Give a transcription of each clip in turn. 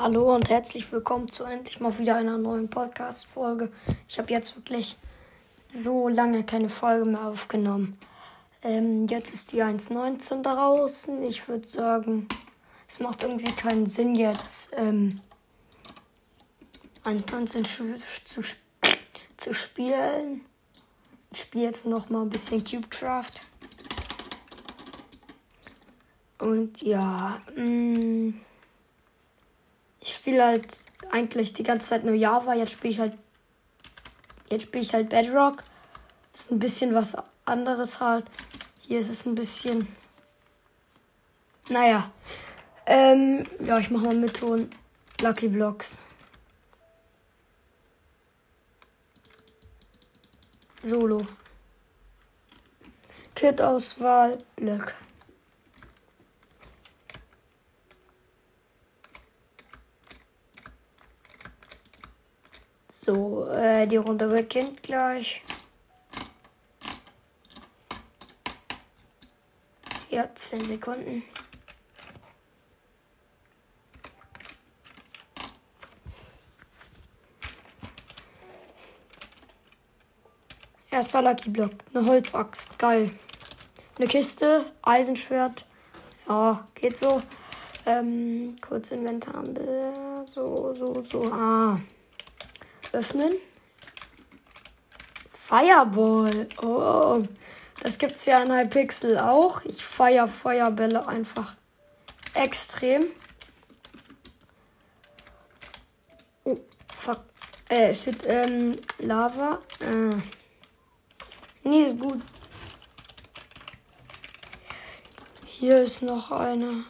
Hallo und herzlich willkommen zu endlich mal wieder einer neuen Podcast-Folge. Ich habe jetzt wirklich so lange keine Folge mehr aufgenommen. Ähm, jetzt ist die 1.19 draußen. Ich würde sagen, es macht irgendwie keinen Sinn jetzt ähm, 1.19 zu, zu spielen. Ich spiele jetzt noch mal ein bisschen Cubecraft. Und ja, mh, mm, ich spiele halt eigentlich die ganze Zeit nur Java. Jetzt spiele ich halt. Jetzt spiele ich halt Bedrock. Ist ein bisschen was anderes halt. Hier ist es ein bisschen. Naja. Ähm, ja, ich mache mal mit Ton. Lucky Blocks. Solo. Kit-Auswahl, Blöcke. So, äh, die Runde beginnt gleich. Ja, 10 Sekunden. Erster Lucky Block. Eine Holzaxt. Geil. Eine Kiste. Eisenschwert. Ja, geht so. Ähm, kurz Inventar. So, so, so. Ah. Öffnen. Fireball. Oh, das gibt's ja in Hypixel auch. Ich feier Feuerbälle einfach extrem. Oh, fuck. Äh, shit, ähm, Lava. Äh. Nee, ist gut. Hier ist noch eine.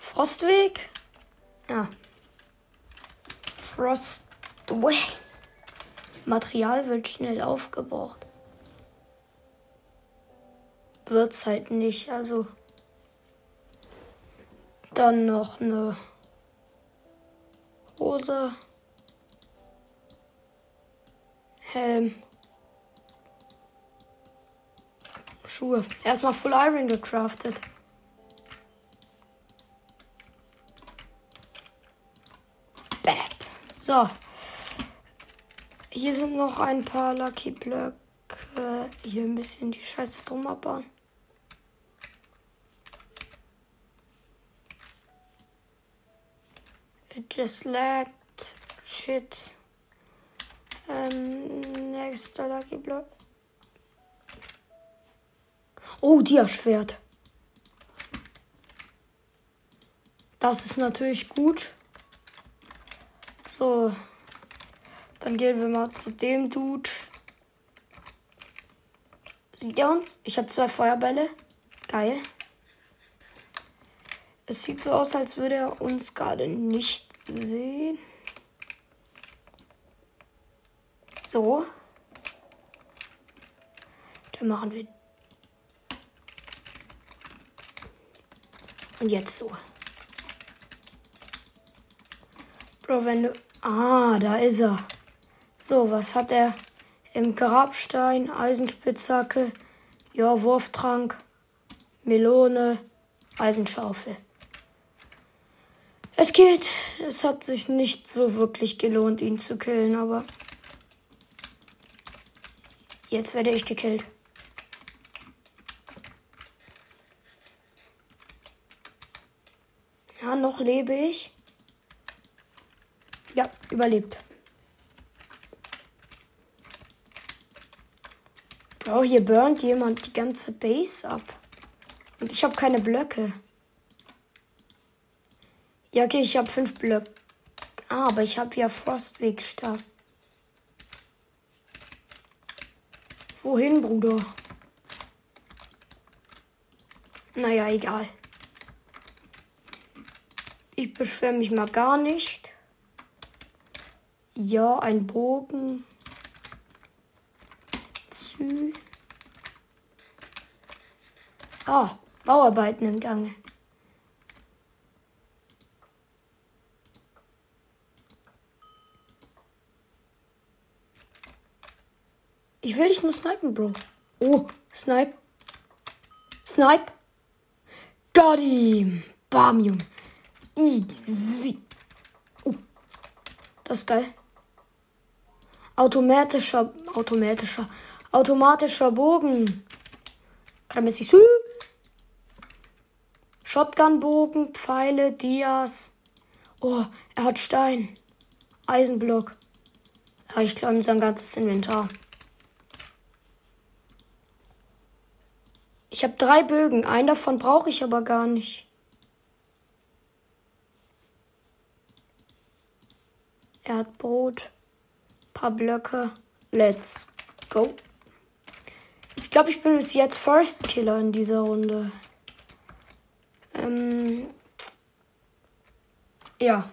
Frostweg? Ja. Frostway. Material wird schnell aufgebraucht. Wird's halt nicht, also. Dann noch eine Hose. Helm. Schuhe. Erstmal Full Iron gecraftet. So. Hier sind noch ein paar Lucky Blöcke. Hier ein bisschen die Scheiße drum abbauen. It just lagged. Shit. Ähm, nächster Lucky Block. Oh, Dia-Schwert. Das ist natürlich gut. So. Dann gehen wir mal zu dem Dude. Sieht er uns? Ich habe zwei Feuerbälle. Geil. Es sieht so aus, als würde er uns gerade nicht sehen. So. Dann machen wir. Und jetzt so. Bro, wenn du. Ah, da ist er. So, was hat er? Im Grabstein, Eisenspitzhacke, ja, Wurftrank, Melone, Eisenschaufel. Es geht. Es hat sich nicht so wirklich gelohnt, ihn zu killen, aber. Jetzt werde ich gekillt. Ja, noch lebe ich. Ja, überlebt. Oh, hier burnt jemand die ganze Base ab. Und ich habe keine Blöcke. Ja, okay, ich habe fünf Blöcke. Ah, aber ich habe ja Frostwegstab. Wohin, Bruder? Naja, egal. Ich beschwere mich mal gar nicht. Ja, ein Bogen. Zü. Ah, Bauarbeiten im Gange. Ich will dich nur snipen, Bro. Oh, Snipe. Snipe. Got him. Bam, Junge. Easy. Oh, das ist geil. Automatischer, automatischer, automatischer Bogen. So. Shotgun-Bogen, Pfeile, Dias. Oh, er hat Stein. Eisenblock. Ja, ich glaube, sein ganzes Inventar. Ich habe drei Bögen. Einen davon brauche ich aber gar nicht. Er hat Brot. Paar Blöcke. Let's go. Ich glaube, ich bin bis jetzt First Killer in dieser Runde. Ähm, ja,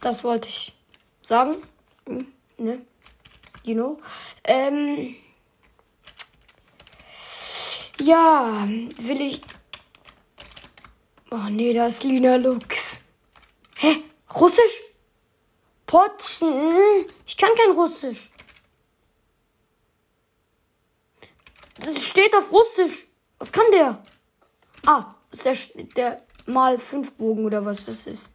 das wollte ich sagen. Hm, ne? You know. Ähm, ja, will ich. Oh nee, da ist Lina Lux. Hä? Russisch? Potzen? Ich kann kein Russisch. Das steht auf Russisch. Was kann der? Ah, ist der, der mal 5 Bogen oder was das ist.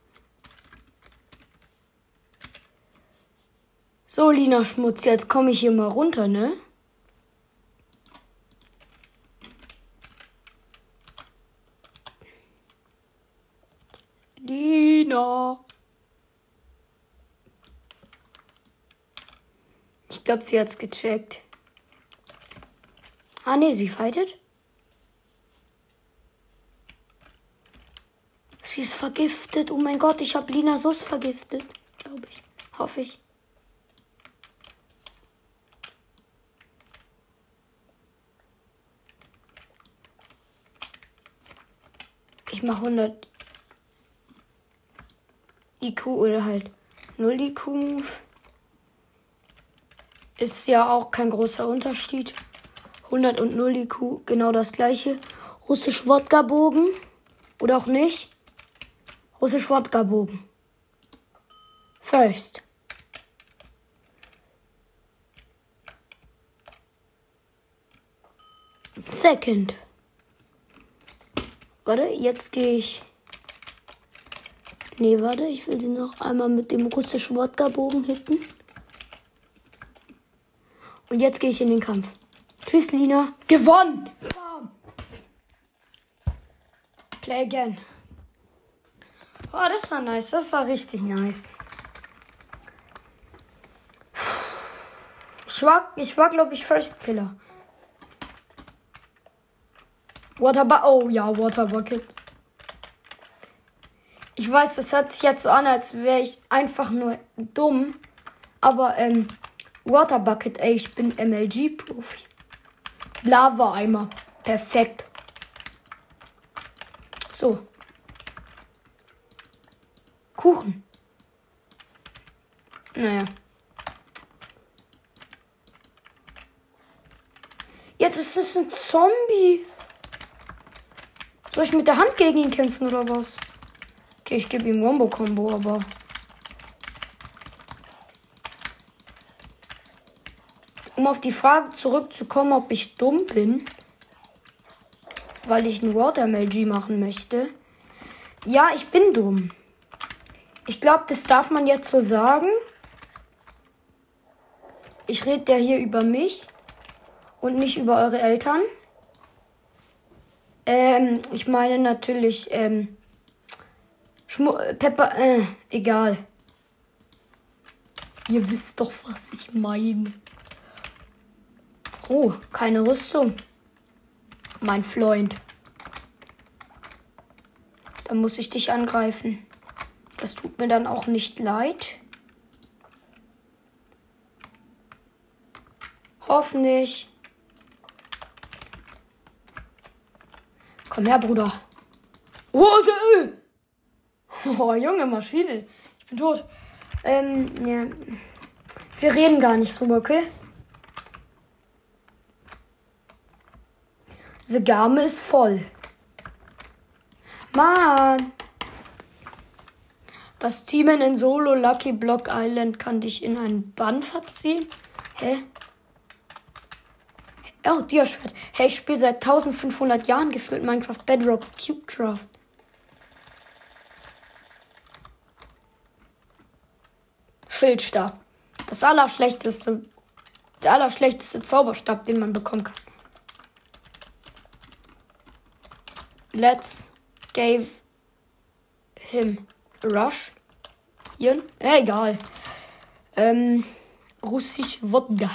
So, Lina Schmutz, jetzt komme ich hier mal runter, ne? Lina. Glaube, sie hat's gecheckt. Ah, ne, sie fightet. Sie ist vergiftet. Oh mein Gott, ich habe Lina Sus vergiftet. Glaube ich. Hoffe ich. Ich mache 100 IQ oder halt 0 IQ. Ist ja auch kein großer Unterschied. 100 und 0 IQ, genau das gleiche. Russisch Wodka-Bogen. Oder auch nicht. Russisch Wodka-Bogen. First. Second. Warte, jetzt gehe ich. Nee, warte, ich will sie noch einmal mit dem russischen Wodka-Bogen hitten. Und jetzt gehe ich in den Kampf. Tschüss, Lina. Gewonnen! Bam. Play again. Oh, das war nice. Das war richtig nice. Ich war, ich war glaube ich, First Killer. Water Oh ja, Water Bucket. Ich weiß, das hört sich jetzt so an, als wäre ich einfach nur dumm. Aber, ähm, Water Bucket, ey, ich bin MLG-Profi. Lava-Eimer. Perfekt. So. Kuchen. Naja. Jetzt ist es ein Zombie. Soll ich mit der Hand gegen ihn kämpfen oder was? Okay, ich gebe ihm Wombo-Kombo, aber. Um auf die Frage zurückzukommen, ob ich dumm bin, weil ich ein Watermelg machen möchte. Ja, ich bin dumm. Ich glaube, das darf man jetzt so sagen. Ich rede ja hier über mich und nicht über eure Eltern. Ähm, ich meine natürlich, ähm, Schmu Pepper, äh, egal. Ihr wisst doch, was ich meine. Oh, keine Rüstung. Mein Freund. Dann muss ich dich angreifen. Das tut mir dann auch nicht leid. Hoffentlich. Komm her, Bruder. Oh, oh, junge Maschine. Ich bin tot. Ähm, ja. Wir reden gar nicht drüber, okay? The Game ist voll. Mann! Das Team in Solo Lucky Block Island kann dich in einen Bann verziehen? Hä? Oh, Diaschwert. Hey, ich spiele seit 1500 Jahren gefühlt Minecraft Bedrock Cubecraft. Schildstab. Das allerschlechteste, der allerschlechteste Zauberstab, den man bekommen kann. Let's give him a rush. Ian? Egal. Ähm, Russisch Wodka.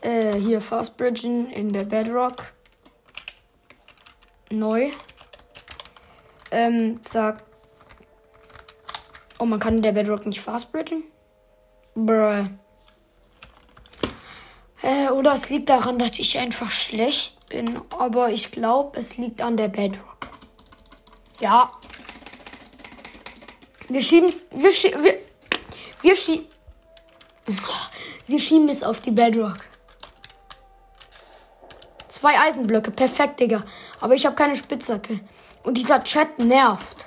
Äh, hier Fast Bridgen in der Bedrock. Neu. Ähm, zack. Oh, man kann in der Bedrock nicht Fast Bridgen? Äh, oder es liegt daran, dass ich einfach schlecht bin. Aber ich glaube, es liegt an der Bedrock. Ja. Wir schieben es. Wir, schie wir, wir, schie wir schieben es auf die Bedrock. Zwei Eisenblöcke. Perfekt, Digga. Aber ich habe keine Spitzhacke. Und dieser Chat nervt.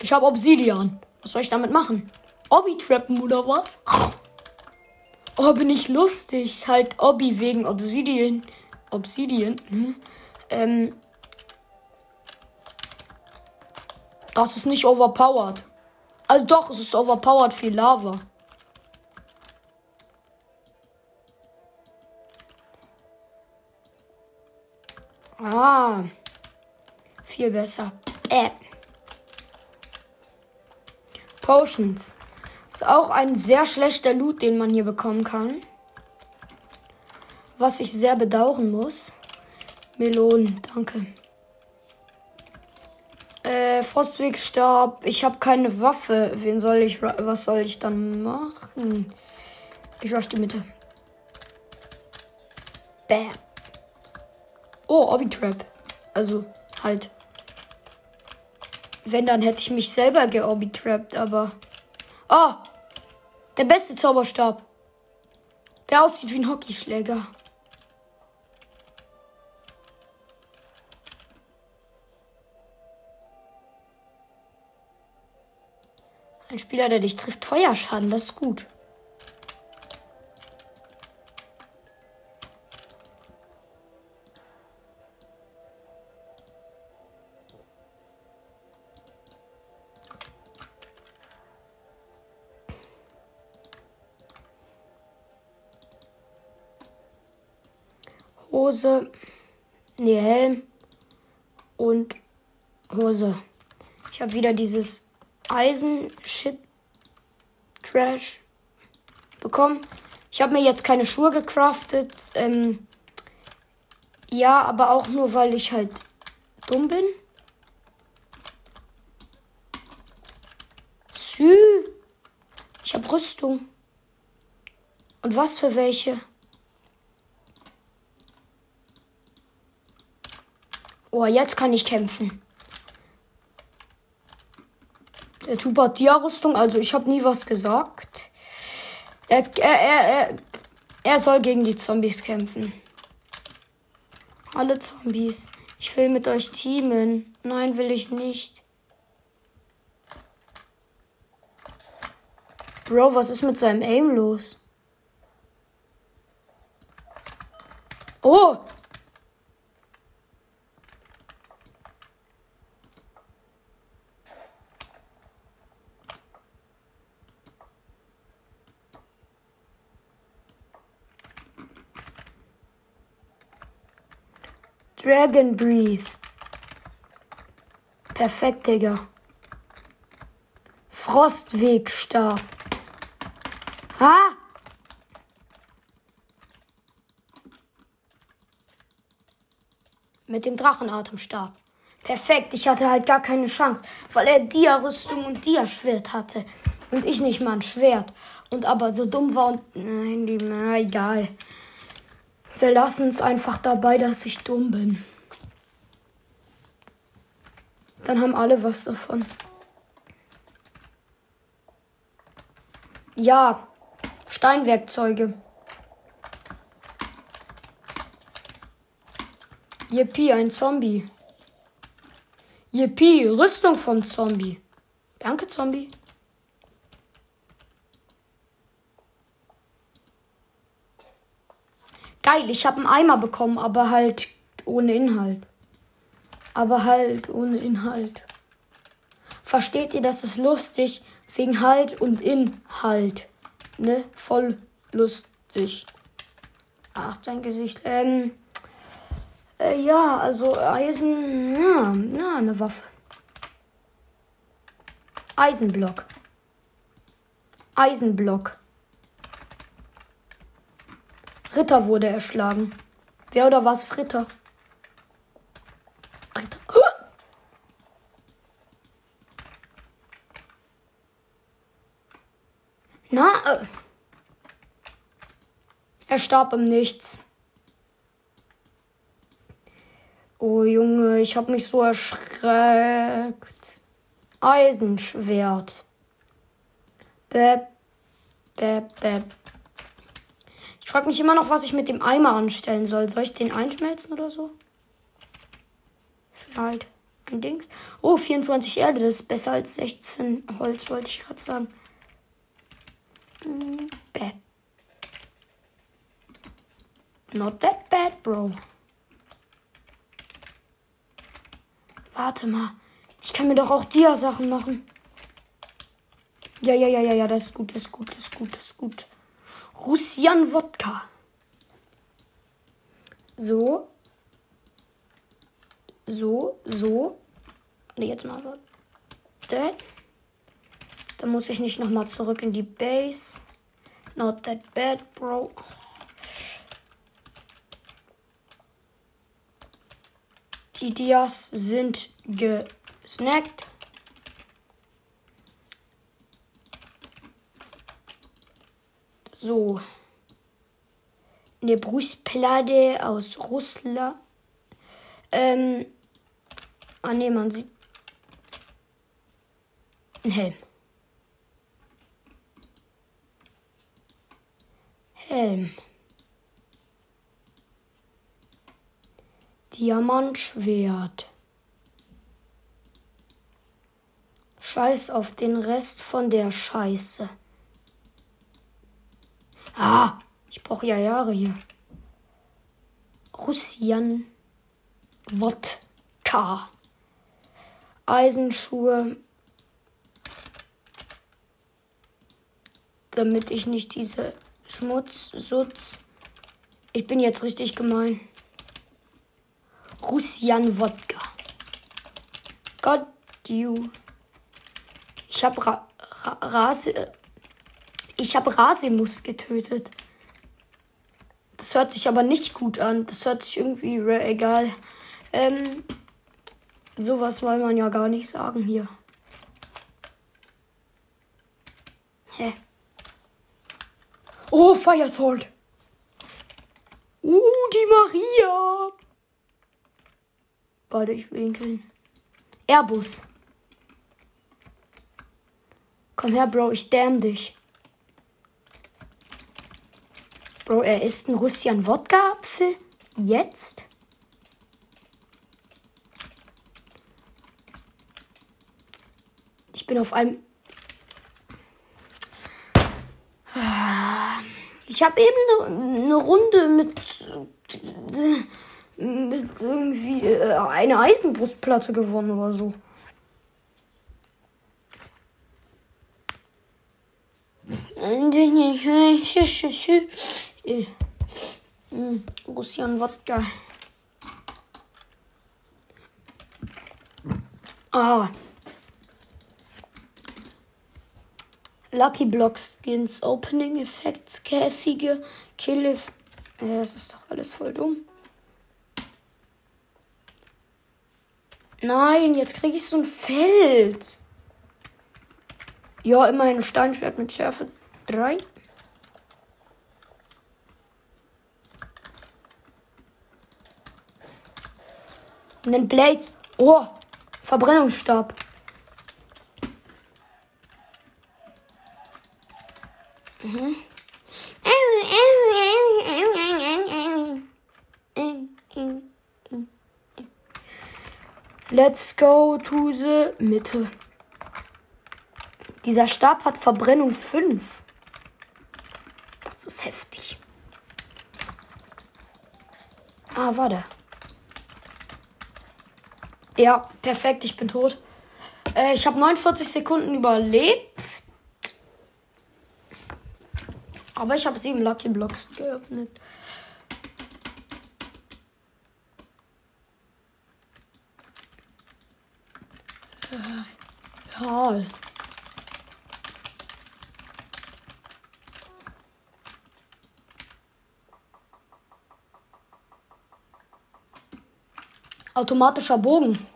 Ich habe Obsidian. Was soll ich damit machen? Obby trappen oder was? Oh, bin ich lustig. Halt Obby wegen Obsidian. Obsidian. Hm. Ähm. Das ist nicht overpowered. Also doch, es ist overpowered viel Lava. Ah. Viel besser. Äh. Potions. Ist auch ein sehr schlechter Loot, den man hier bekommen kann. Was ich sehr bedauern muss. Melonen, danke. Äh, Frostwegstab. Ich habe keine Waffe. Wen soll ich. Was soll ich dann machen? Ich rush die Mitte. Bam. Oh, Obby-Trap. Also, halt. Wenn, dann hätte ich mich selber geobby-trappt, aber. Oh! Der beste Zauberstab. Der aussieht wie ein Hockeyschläger. Ein Spieler, der dich trifft, Feuerschaden, das ist gut. Hose, nee, Helm und Hose. Ich habe wieder dieses Eisen-Shit-Trash bekommen. Ich habe mir jetzt keine Schuhe gecraftet. Ähm, ja, aber auch nur, weil ich halt dumm bin. Sü. Ich habe Rüstung. Und was für welche? Oh, jetzt kann ich kämpfen. Der Typ hat Dia-Rüstung, also ich habe nie was gesagt. Er, er, er, er, er soll gegen die Zombies kämpfen. Alle Zombies. Ich will mit euch teamen. Nein, will ich nicht. Bro, was ist mit seinem Aim los? Oh, Dragon Breathe. Perfekt, Digga. Frostwegstab. Ha! Mit dem Drachenatemstab. Perfekt, ich hatte halt gar keine Chance, weil er Dia-Rüstung und Dia-Schwert hatte. Und ich nicht mal ein Schwert. Und aber so dumm war und. Nein, die, na, egal. Wir lassen es einfach dabei, dass ich dumm bin. Dann haben alle was davon. Ja, Steinwerkzeuge. Yippie, ein Zombie. Yippie, Rüstung vom Zombie. Danke, Zombie. Geil, ich habe einen Eimer bekommen, aber halt ohne Inhalt. Aber halt ohne Inhalt. Versteht ihr, das ist lustig, Wegen Halt und Inhalt. Ne? Voll lustig. Ach, dein Gesicht. Ähm. Äh, ja, also Eisen. Ja, ja, eine Waffe. Eisenblock. Eisenblock. Ritter wurde erschlagen. Wer oder was ist Ritter? Ritter. Na, äh. er starb im Nichts. Oh Junge, ich hab mich so erschreckt. Eisenschwert. Bäb, bäb, bäb. Ich frage mich immer noch, was ich mit dem Eimer anstellen soll. Soll ich den einschmelzen oder so? Halt ein Dings. Oh, 24 Erde, das ist besser als 16 Holz, wollte ich gerade sagen. Mm. Not that bad, bro. Warte mal. Ich kann mir doch auch Dia-Sachen machen. Ja, ja, ja, ja, ja, das ist gut, das ist gut, das ist gut, das ist gut. Russian Wodka. So. So, so. Und jetzt mal warte. Dann muss ich nicht nochmal zurück in die Base. Not that bad, bro. Die Dias sind gesnackt. So. Eine Brustplatte aus Russland. Ähm. Ah ne, man sieht. Ein Helm. Helm. Diamantschwert. Scheiß auf den Rest von der Scheiße. Ah, ich brauche ja Jahre hier. Russian Wodka. Eisenschuhe. Damit ich nicht diese Schmutz, Sutz. Ich bin jetzt richtig gemein. Russian Wodka. God you. Ich habe Ra Ra Rase. Ich habe Rasimus getötet. Das hört sich aber nicht gut an. Das hört sich irgendwie egal. Ähm, sowas will man ja gar nicht sagen hier. Hä? Oh, Fire Sword. Uh, die Maria. Warte, ich killen. Airbus. Komm her, Bro, ich damn dich. Bro, er isst einen Russian Wodka-Apfel? Jetzt? Ich bin auf einem. Ich habe eben eine Runde mit mit irgendwie äh, eine Eisenbrustplatte gewonnen oder so. Russian Wodka. Ah. Lucky Block Skins, Opening Effects, Käfige, Kill. Ja, das ist doch alles voll dumm. Nein, jetzt kriege ich so ein Feld. Ja, immerhin ein Steinschwert mit Schärfe 3. Und dann Blaze. Oh, Verbrennungsstab. Mhm. Let's go to the Mitte. Dieser Stab hat Verbrennung 5. Das ist heftig. Ah, warte. Ja, perfekt, ich bin tot. Äh, ich habe 49 Sekunden überlebt. Aber ich habe sieben Lucky Blocks geöffnet. Äh, ja. Automatischer Bogen.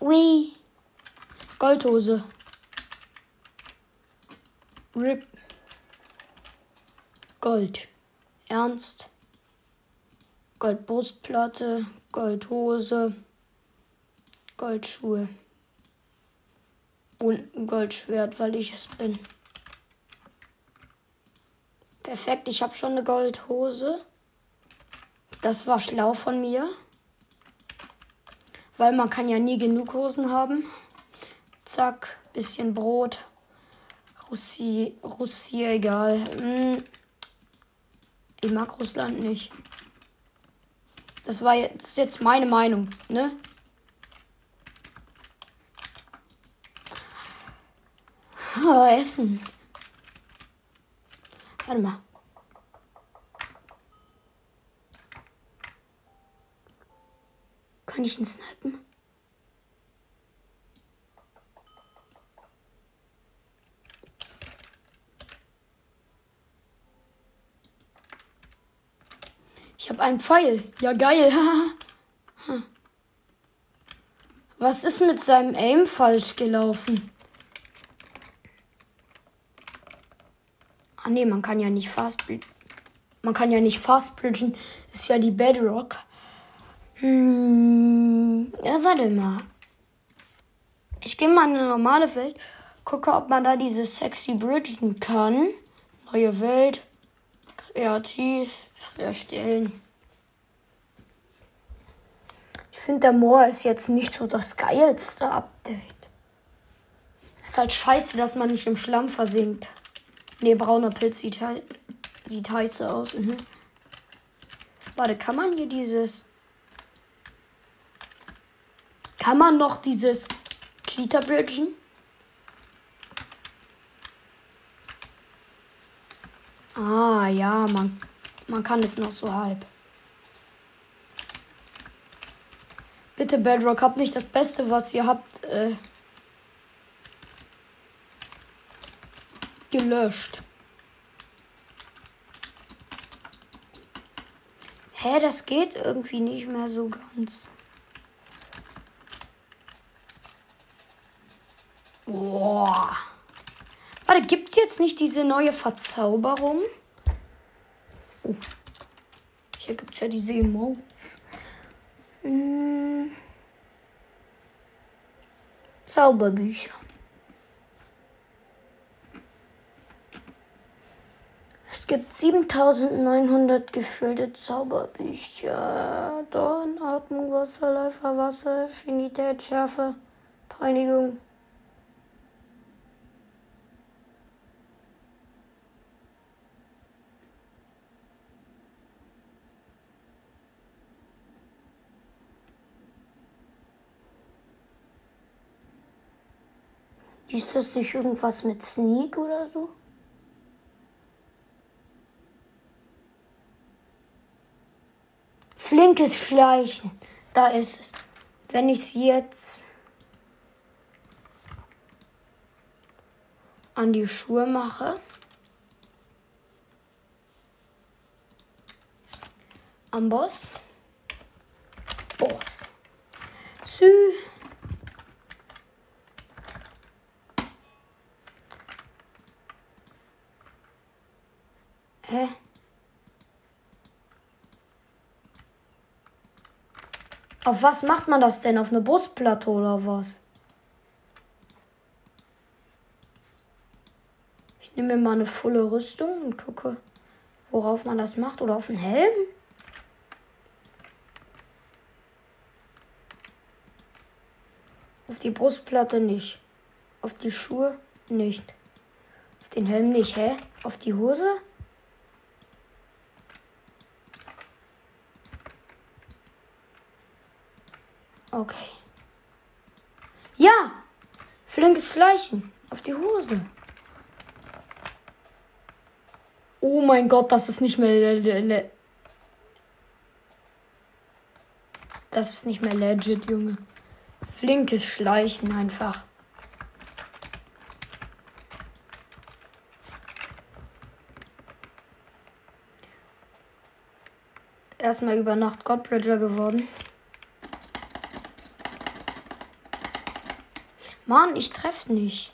Ui. Goldhose. Rip. Gold. Ernst. Goldbrustplatte. Goldhose. Goldschuhe. Und ein Goldschwert, weil ich es bin. Perfekt, ich habe schon eine Goldhose. Das war schlau von mir. Weil man kann ja nie genug Hosen haben. Zack, bisschen Brot. Russie, Russie, egal. Hm. Ich mag Russland nicht. Das war jetzt, jetzt meine Meinung, ne? Oh, Essen. Warte mal. Kann ich ihn snipen? Ich habe einen Pfeil. Ja, geil. Was ist mit seinem Aim falsch gelaufen? Ah nee, man kann ja nicht fast man kann ja nicht fast bridgen. Ist ja die Bedrock. Hm, ja, warte mal. Ich gehe mal in eine normale Welt, gucke, ob man da diese sexy bridgen kann. Neue Welt, kreativ, erstellen. Ich finde, der Moor ist jetzt nicht so das geilste Update. Ist halt scheiße, dass man nicht im Schlamm versinkt. Ne, brauner Pilz sieht, halt, sieht heiße aus. Mhm. Warte, kann man hier dieses kann man noch dieses Cheater bridgen? Ah, ja, man, man kann es noch so halb. Bitte, Bedrock, habt nicht das Beste, was ihr habt, äh, gelöscht. Hä, das geht irgendwie nicht mehr so ganz. Boah. Warte, gibt's jetzt nicht diese neue Verzauberung? Oh. Hier gibt's ja diese Emotes. Hm. Zauberbücher. Es gibt 7900 gefüllte Zauberbücher. Dorn, Atmung, Wasser, Läufer, Wasser, Affinität, Schärfe, Peinigung, Ist das nicht irgendwas mit Sneak oder so? Flinkes Schleichen. Da ist es. Wenn ich es jetzt an die Schuhe mache. Am Boss. Boss. Sü. Hä? Auf was macht man das denn? Auf eine Busplatte oder was? Ich nehme mir mal eine volle Rüstung und gucke, worauf man das macht. Oder auf einen Helm? Auf die Brustplatte nicht. Auf die Schuhe nicht. Auf den Helm nicht, hä? Auf die Hose? Okay. Ja! Flinkes Schleichen. Auf die Hose. Oh mein Gott, das ist nicht mehr. Das ist nicht mehr legit, Junge. Flinkes Schleichen einfach. Erstmal über Nacht Godbridger geworden. Mann, ich treffe nicht.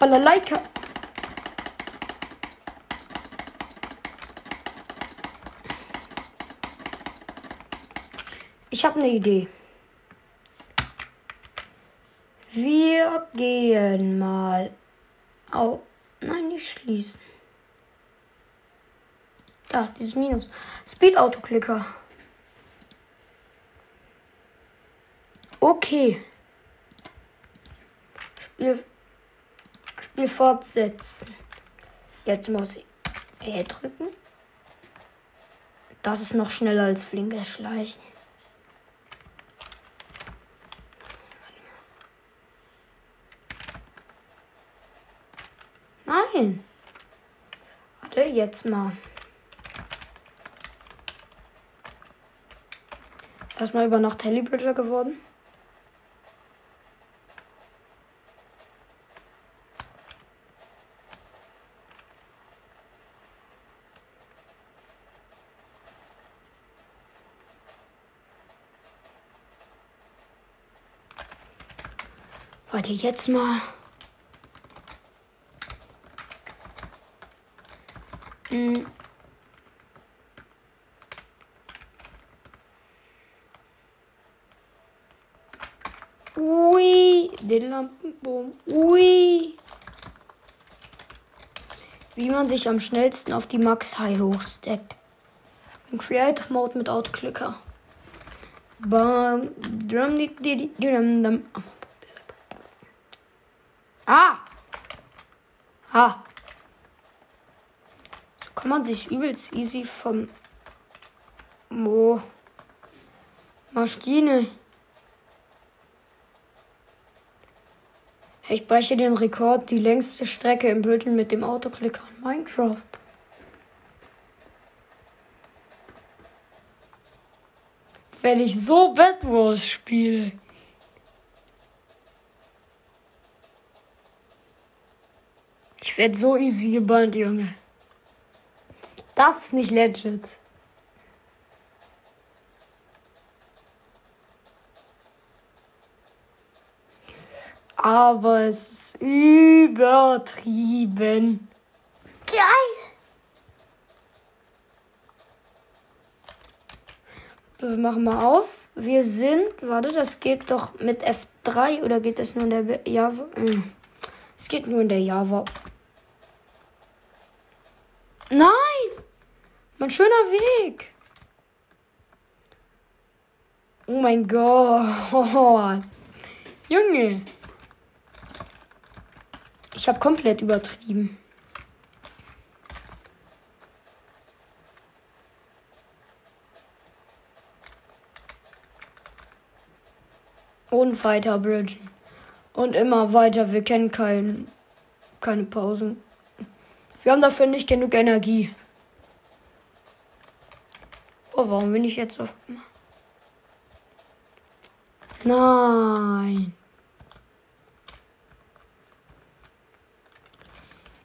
Balalaika. Ich habe eine Idee. Wir gehen mal. Oh, nein, nicht schließen. Da, dieses Minus. Speed Okay. Spiel Spiel fortsetzen. Jetzt muss ich E drücken. Das ist noch schneller als flinkes Schleichen. Nein. Warte, jetzt mal. Erstmal über Nacht Hellybridger geworden. Warte, jetzt mal. Hm. Ui, den Lampenboom. Ui. Wie man sich am schnellsten auf die Max High hochsteckt. Im Creative Mode mit Autoclicker. Bam, drum, dum, dum, dum. Ah! Ah! So kann man sich übelst easy vom Mo Maschine. Ich breche den Rekord, die längste Strecke im Büttel mit dem Autoklicker in Minecraft. Wenn ich so Bad Wars spiele. Werde so easy gebannt, Junge. Das ist nicht legit. Aber es ist übertrieben. Geil. So, wir machen mal aus. Wir sind, warte, das geht doch mit F3 oder geht das nur in der Java? Hm. Es geht nur in der Java. Nein! Mein schöner Weg. Oh mein Gott. Junge. Ich habe komplett übertrieben. Und weiter bridgen. Und immer weiter. Wir kennen kein, keine Pausen. Wir haben dafür nicht genug Energie. Oh, warum bin ich jetzt auf. Nein.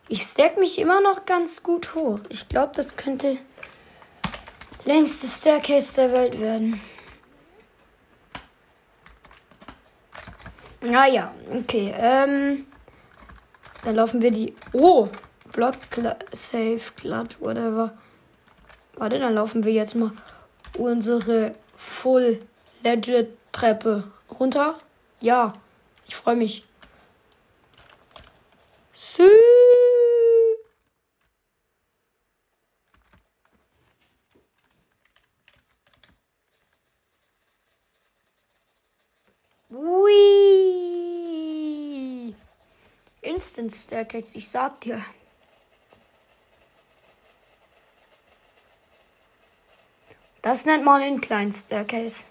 Ich stack mich immer noch ganz gut hoch. Ich glaube, das könnte längste Staircase der Welt werden. Naja, okay. Ähm, dann laufen wir die. Oh, Block Safe Clutch, whatever. Warte, dann laufen wir jetzt mal unsere Full Legit Treppe runter. Ja, ich freue mich. Sü. Instant Staircase, ich sag dir. Das nennt man den kleinen Staircase.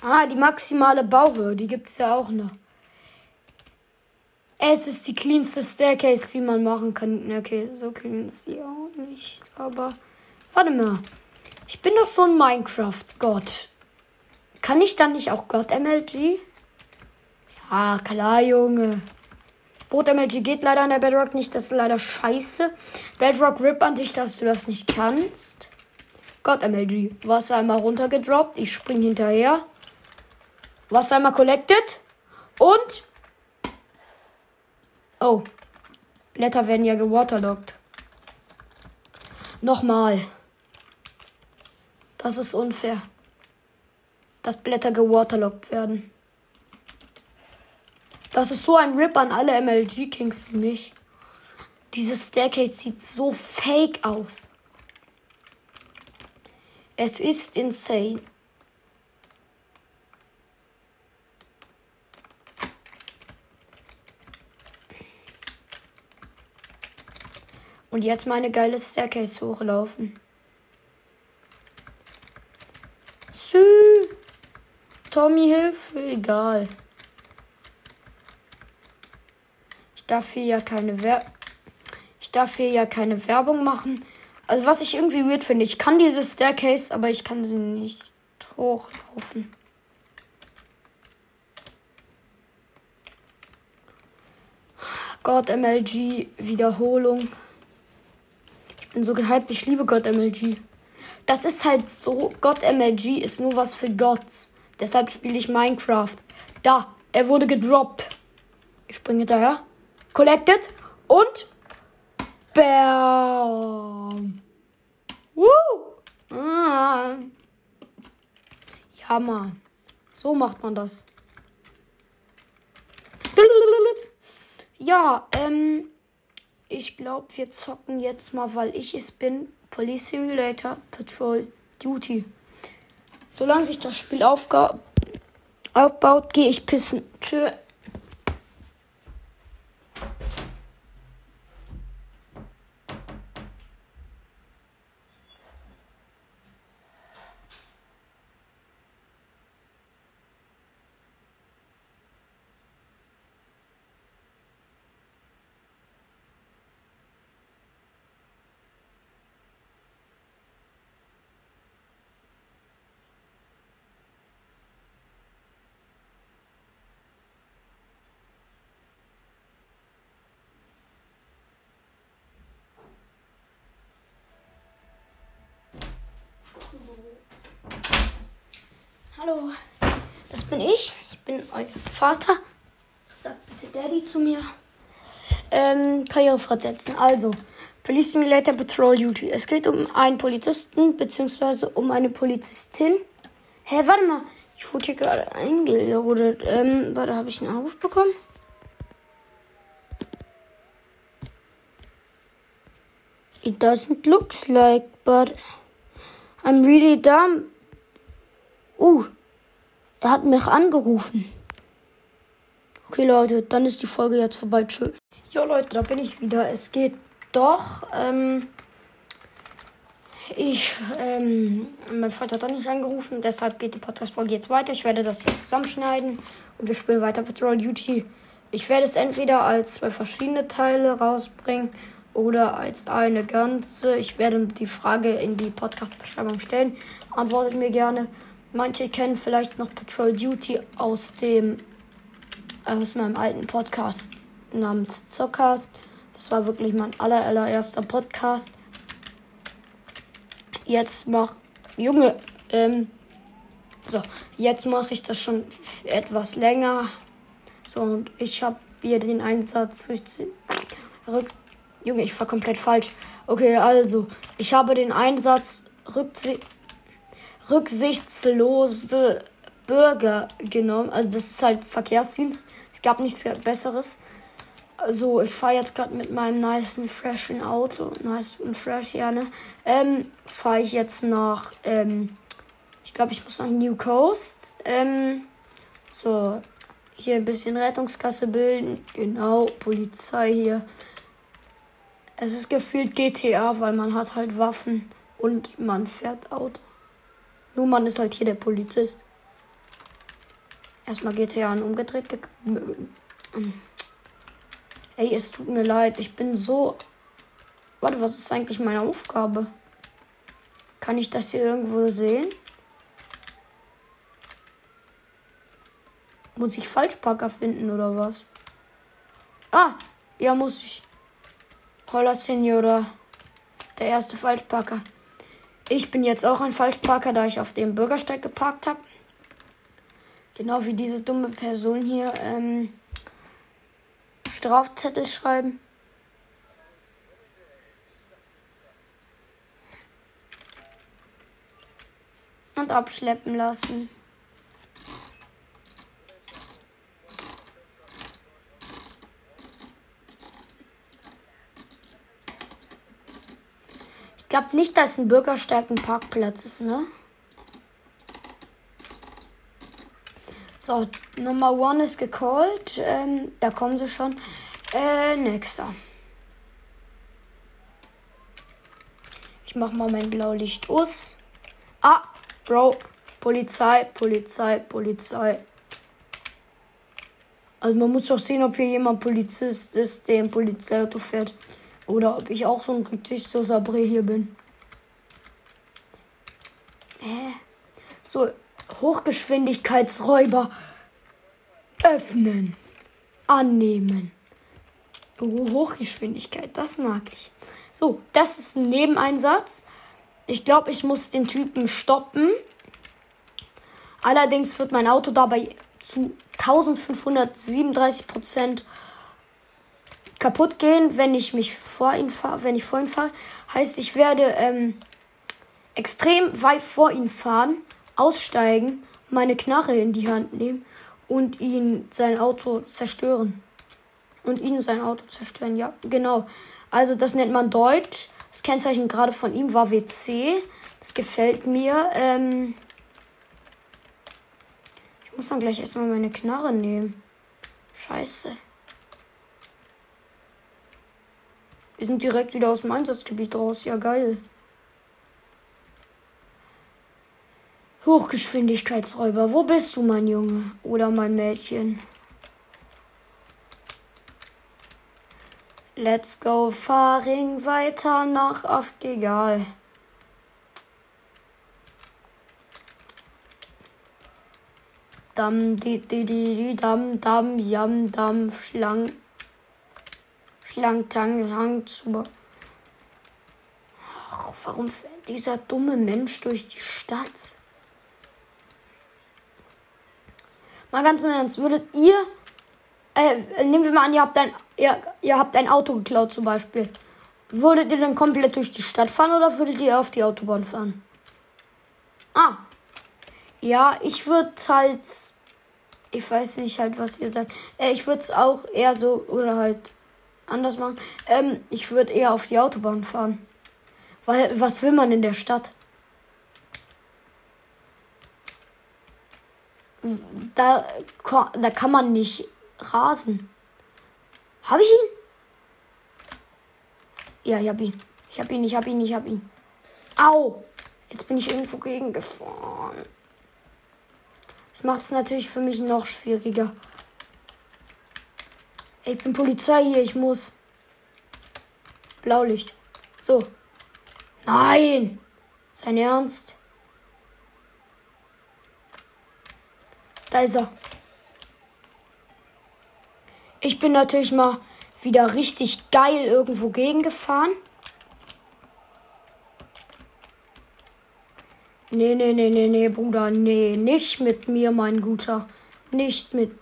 Ah, die maximale Bauhöhe, die gibt es ja auch noch. Es ist die cleanste Staircase, die man machen kann. Okay, so clean ist sie auch nicht, aber. Warte mal. Ich bin doch so ein Minecraft-Gott. Kann ich dann nicht auch Gott MLG? Ja, klar, Junge. Boot MLG geht leider an der Bedrock nicht. Das ist leider scheiße. Bedrock Rip an dich, dass du das nicht kannst. Gott MLG. Wasser einmal runtergedroppt. Ich spring hinterher. Wasser einmal collected. Und. Oh. Blätter werden ja gewaterlockt. Nochmal. Das ist unfair. Dass Blätter gewaterlockt werden. Das ist so ein Rip an alle MLG Kings wie mich. Dieses Staircase sieht so fake aus. Es ist insane. Und jetzt meine geile Staircase hochlaufen. Sü. Tommy Hilfe, egal. Ich darf hier ja keine Wer ich darf hier ja keine Werbung machen. Also was ich irgendwie weird finde, ich kann diese Staircase, aber ich kann sie nicht hochlaufen. God MLG Wiederholung. Ich bin so gehypt, ich liebe God MLG. Das ist halt so, God MLG ist nur was für Gods. Deshalb spiele ich Minecraft. Da, er wurde gedroppt. Ich springe hinterher. Collected und Bam. Woo. Ah. Ja, Mann. So macht man das. Ja, ähm, ich glaube, wir zocken jetzt mal, weil ich es bin, Police Simulator Patrol Duty. Solange sich das Spiel aufbaut, gehe ich pissen. Tschö. Hallo, das bin ich. Ich bin euer Vater. Sagt bitte Daddy zu mir. Ähm, Karriere fortsetzen. Also, Police Simulator Patrol Duty. Es geht um einen Polizisten bzw. um eine Polizistin. Hä, hey, warte mal. Ich wurde hier gerade eingelodet. Ähm, warte, habe ich einen Anruf bekommen? It doesn't look like, but I'm really dumb. Uh, er hat mich angerufen. Okay, Leute, dann ist die Folge jetzt vorbei. Tschüss. Ja, Leute, da bin ich wieder. Es geht doch. Ähm, ich, ähm, mein Vater hat auch nicht angerufen, deshalb geht die Podcast-Folge jetzt weiter. Ich werde das hier zusammenschneiden und wir spielen weiter Patrol Duty. Ich werde es entweder als zwei verschiedene Teile rausbringen oder als eine ganze. Ich werde die Frage in die Podcast-Beschreibung stellen. Antwortet mir gerne. Manche kennen vielleicht noch Patrol Duty aus dem aus meinem alten Podcast namens Zockcast. Das war wirklich mein aller, allererster Podcast. Jetzt mach Junge, ähm, so, jetzt mache ich das schon etwas länger. So, und ich habe hier den Einsatz rück, Junge, ich war komplett falsch. Okay, also, ich habe den Einsatz rücksicht rücksichtslose Bürger genommen. Also das ist halt Verkehrsdienst. Es gab nichts Besseres. Also ich fahre jetzt gerade mit meinem nice freshen Auto, nice und fresh, ja ne, ähm, fahre ich jetzt nach, ähm, ich glaube ich muss nach New Coast, ähm, so, hier ein bisschen Rettungskasse bilden, genau, Polizei hier. Es ist gefühlt GTA, weil man hat halt Waffen und man fährt Auto. Nur man ist halt hier der Polizist. Erstmal GTA an umgedreht. Ge Ey, es tut mir leid. Ich bin so. Warte, was ist eigentlich meine Aufgabe? Kann ich das hier irgendwo sehen? Muss ich Falschparker finden oder was? Ah, ja, muss ich. Hola, Senora. Der erste Falschparker. Ich bin jetzt auch ein Falschparker, da ich auf dem Bürgersteig geparkt habe. Genau wie diese dumme Person hier ähm, Strafzettel schreiben. Und abschleppen lassen. Glaube nicht, dass ein Bürgersteig ein Parkplatz ist, ne? So, Nummer one ist gecallt. Ähm, da kommen sie schon. Äh, nächster. Ich mach mal mein Blaulicht aus. Ah, Bro. Polizei, Polizei, Polizei. Also man muss doch sehen, ob hier jemand Polizist ist, der im Polizeiauto fährt. Oder ob ich auch so ein rücksichtsloser Bre hier bin. Hä? So, Hochgeschwindigkeitsräuber öffnen, annehmen. Oh, Hochgeschwindigkeit, das mag ich. So, das ist ein Nebeneinsatz. Ich glaube, ich muss den Typen stoppen. Allerdings wird mein Auto dabei zu 1537 Prozent kaputt gehen, wenn ich mich vor ihn fahre, wenn ich vor ihn fahre. Heißt, ich werde ähm, extrem weit vor ihn fahren aussteigen, meine Knarre in die Hand nehmen und ihn sein Auto zerstören. Und ihn sein Auto zerstören, ja, genau. Also das nennt man Deutsch. Das Kennzeichen gerade von ihm war WC. Das gefällt mir. Ähm ich muss dann gleich erstmal meine Knarre nehmen. Scheiße. Wir sind direkt wieder aus dem Einsatzgebiet raus. Ja, geil. Hochgeschwindigkeitsräuber, wo bist du, mein Junge? Oder mein Mädchen? Let's go, Faring weiter nach auf egal. Dam, di, di, di, di, dam, dam, jam, dam, schlang, schlang, tang, hang, zu. Ach, warum fährt dieser dumme Mensch durch die Stadt? Mal ganz im Ernst, würdet ihr, äh, nehmen wir mal an, ihr habt ein, ihr, ihr habt ein Auto geklaut zum Beispiel. Würdet ihr dann komplett durch die Stadt fahren oder würdet ihr auf die Autobahn fahren? Ah. Ja, ich würde halt, ich weiß nicht halt, was ihr sagt. Äh, ich würde es auch eher so oder halt anders machen. Ähm, ich würde eher auf die Autobahn fahren. Weil, was will man in der Stadt? Da, da kann man nicht rasen. Habe ich ihn? Ja, ich hab ihn. Ich hab ihn, ich hab ihn, ich hab ihn. Au! Jetzt bin ich irgendwo gegengefahren. Das macht es natürlich für mich noch schwieriger. Ich bin Polizei hier, ich muss. Blaulicht. So. Nein! Sein Ernst? Da ist er. Ich bin natürlich mal wieder richtig geil irgendwo gegengefahren. Nee, nee, nee, nee, nee, Bruder, nee, nicht mit mir, mein Guter. Nicht mit.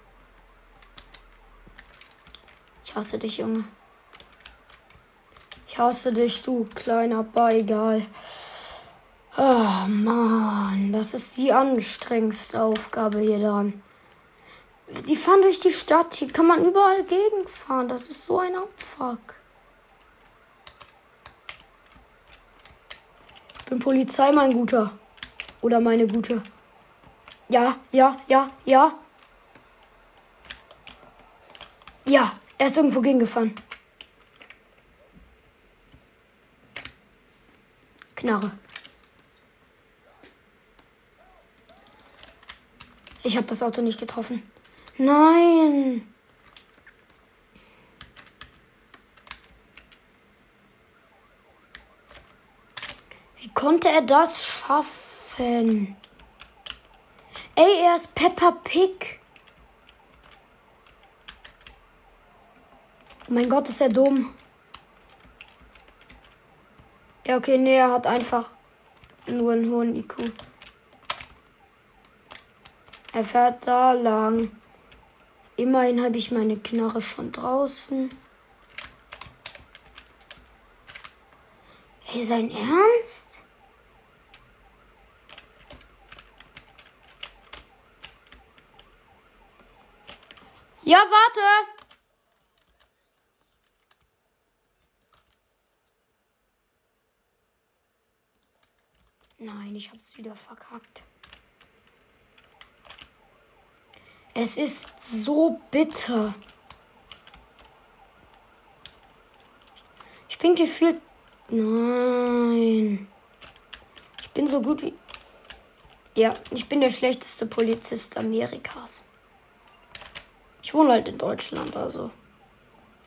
Ich hasse dich, Junge. Ich hasse dich, du kleiner Beigal. Oh Mann, das ist die anstrengendste Aufgabe hier dran. Die fahren durch die Stadt, hier kann man überall gegenfahren. Das ist so ein Abfuck. Bin Polizei, mein Guter. Oder meine Gute. Ja, ja, ja, ja. Ja, er ist irgendwo gegengefahren. Knarre. Ich habe das Auto nicht getroffen. Nein. Wie konnte er das schaffen? Ey, er ist Peppa Pig. Oh mein Gott, ist er dumm. Ja, okay, nee, er hat einfach nur einen hohen IQ. Er fährt da lang. Immerhin habe ich meine Knarre schon draußen. Hey, sein Ernst? Ja, warte. Nein, ich hab's wieder verkackt. Es ist so bitter. Ich bin gefühlt. Nein. Ich bin so gut wie. Ja, ich bin der schlechteste Polizist Amerikas. Ich wohne halt in Deutschland, also.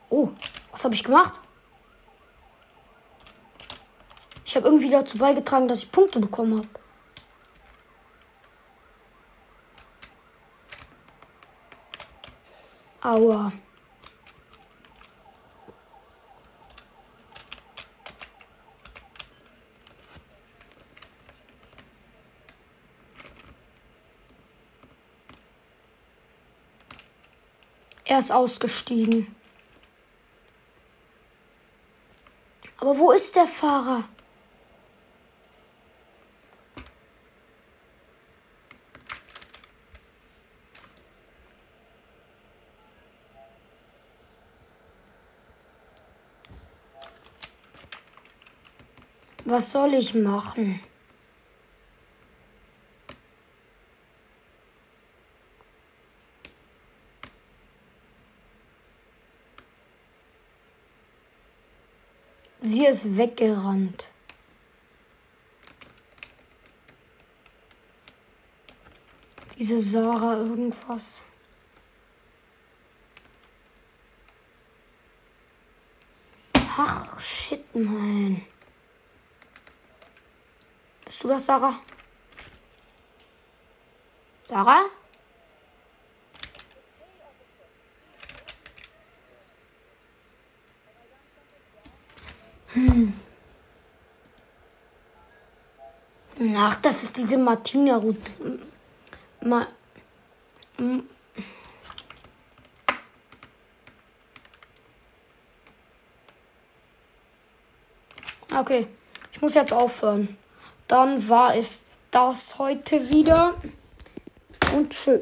Oh, was habe ich gemacht? Ich habe irgendwie dazu beigetragen, dass ich Punkte bekommen habe. Aua. Er ist ausgestiegen. Aber wo ist der Fahrer? Was soll ich machen? Sie ist weggerannt. Diese Sarah irgendwas. Ach, shit, nein. Bist du das, Sarah? Sarah? Hm. Ach, das ist diese Martina-Route. Ma okay, ich muss jetzt aufhören. Dann war es das heute wieder. Und tschüss.